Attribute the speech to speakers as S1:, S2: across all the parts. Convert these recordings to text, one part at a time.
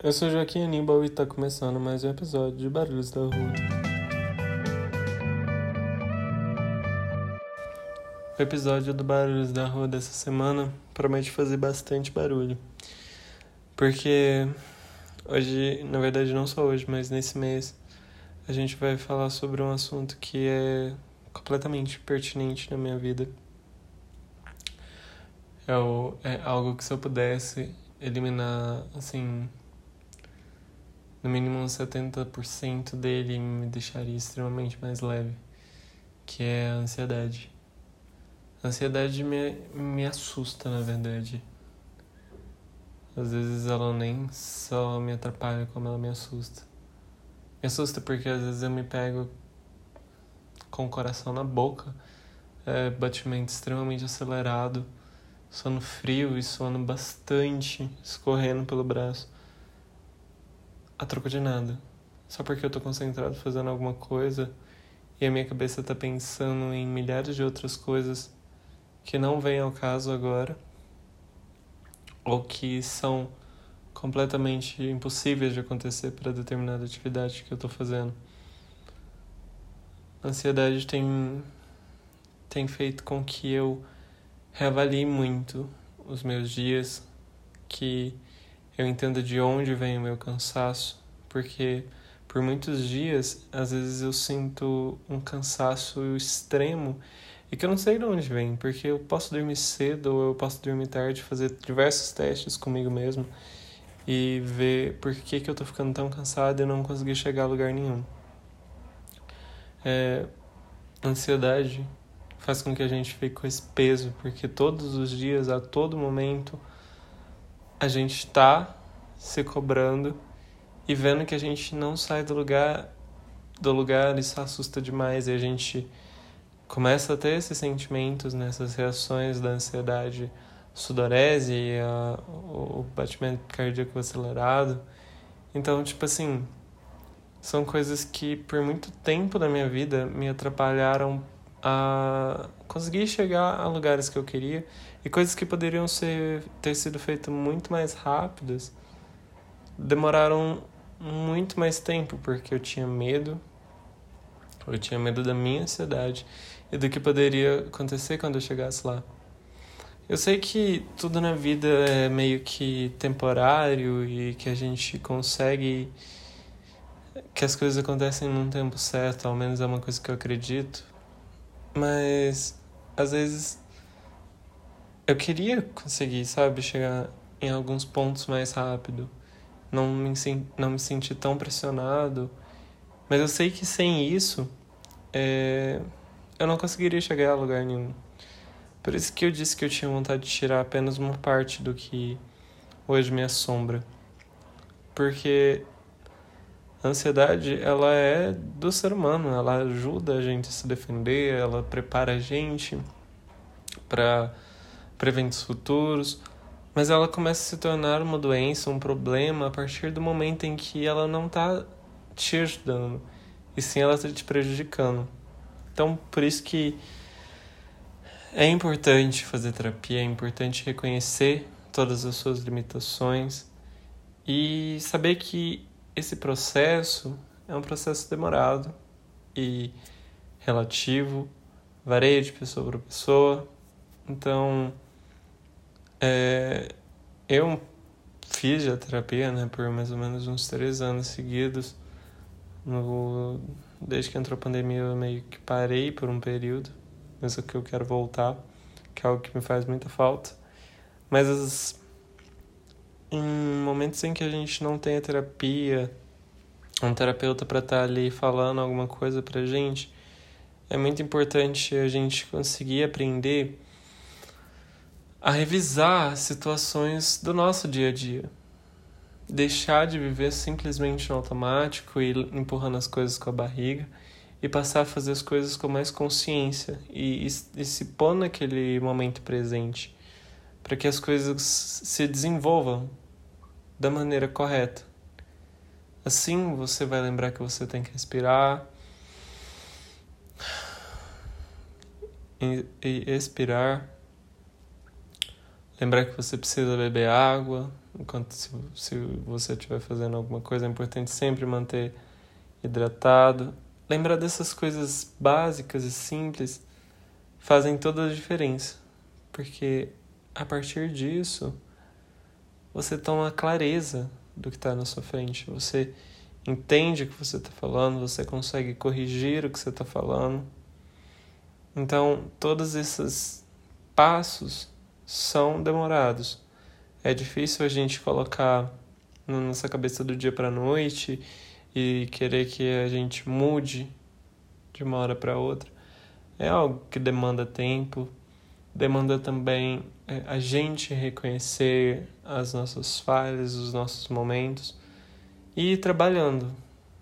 S1: Eu sou Joaquim Aníbal e tá começando mais um episódio de Barulhos da Rua. O episódio do Barulhos da Rua dessa semana promete fazer bastante barulho. Porque hoje, na verdade não só hoje, mas nesse mês, a gente vai falar sobre um assunto que é completamente pertinente na minha vida. É, o, é algo que se eu pudesse eliminar, assim, no mínimo uns 70% dele me deixaria extremamente mais leve, que é a ansiedade. A ansiedade me, me assusta, na verdade. Às vezes ela nem só me atrapalha, como ela me assusta. Me assusta porque às vezes eu me pego com o coração na boca, é, batimento extremamente acelerado, sono frio e sono bastante escorrendo pelo braço a troco de nada. Só porque eu tô concentrado fazendo alguma coisa e a minha cabeça tá pensando em milhares de outras coisas que não vêm ao caso agora ou que são completamente impossíveis de acontecer para determinada atividade que eu tô fazendo. A ansiedade tem tem feito com que eu reavalie muito os meus dias, que eu entendo de onde vem o meu cansaço, porque por muitos dias, às vezes eu sinto um cansaço extremo e que eu não sei de onde vem, porque eu posso dormir cedo ou eu posso dormir tarde, fazer diversos testes comigo mesmo e ver por que, que eu tô ficando tão cansado e não conseguir chegar a lugar nenhum. É, ansiedade faz com que a gente fique com esse peso, porque todos os dias, a todo momento, a gente está se cobrando e vendo que a gente não sai do lugar do lugar isso assusta demais e a gente começa a ter esses sentimentos, nessas né, reações da ansiedade, sudorese, a, o batimento cardíaco acelerado. Então, tipo assim, são coisas que por muito tempo da minha vida me atrapalharam a conseguir chegar a lugares que eu queria e coisas que poderiam ser ter sido feitas muito mais rápidas demoraram muito mais tempo porque eu tinha medo eu tinha medo da minha ansiedade e do que poderia acontecer quando eu chegasse lá eu sei que tudo na vida é meio que temporário e que a gente consegue que as coisas acontecem num tempo certo, ao menos é uma coisa que eu acredito. Mas às vezes eu queria conseguir, sabe, chegar em alguns pontos mais rápido. Não me, não me sentir tão pressionado. Mas eu sei que sem isso, é, eu não conseguiria chegar a lugar nenhum. Por isso que eu disse que eu tinha vontade de tirar apenas uma parte do que hoje me assombra. Porque a ansiedade, ela é do ser humano, ela ajuda a gente a se defender, ela prepara a gente para eventos futuros, mas ela começa a se tornar uma doença, um problema a partir do momento em que ela não está te ajudando, e sim ela está te prejudicando. Então, por isso que é importante fazer terapia, é importante reconhecer todas as suas limitações e saber que esse processo é um processo demorado e relativo, varia de pessoa para pessoa. Então, é, eu fiz a terapia né, por mais ou menos uns três anos seguidos. No, desde que entrou a pandemia, eu meio que parei por um período, mas é que eu quero voltar, que é algo que me faz muita falta. Mas as, em momentos em que a gente não tem a terapia, um terapeuta para estar tá ali falando alguma coisa pra gente, é muito importante a gente conseguir aprender a revisar situações do nosso dia a dia. Deixar de viver simplesmente no automático e empurrando as coisas com a barriga e passar a fazer as coisas com mais consciência e, e, e se pôr naquele momento presente para que as coisas se desenvolvam da maneira correta. Assim você vai lembrar que você tem que respirar e, expirar. Lembrar que você precisa beber água, enquanto se, se você estiver fazendo alguma coisa, é importante sempre manter hidratado. Lembrar dessas coisas básicas e simples fazem toda a diferença, porque a partir disso você toma clareza do que está na sua frente, você entende o que você está falando, você consegue corrigir o que você está falando. Então, todos esses passos são demorados. É difícil a gente colocar na nossa cabeça do dia para noite e querer que a gente mude de uma hora para outra. É algo que demanda tempo, demanda também é, a gente reconhecer as nossas falhas, os nossos momentos e ir trabalhando,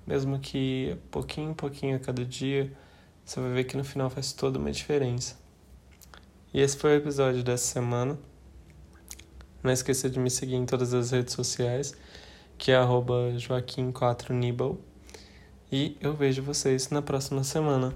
S1: mesmo que pouquinho em pouquinho a cada dia, você vai ver que no final faz toda uma diferença. E esse foi o episódio dessa semana. Não esqueça de me seguir em todas as redes sociais, que é Joaquim4Nibal. E eu vejo vocês na próxima semana.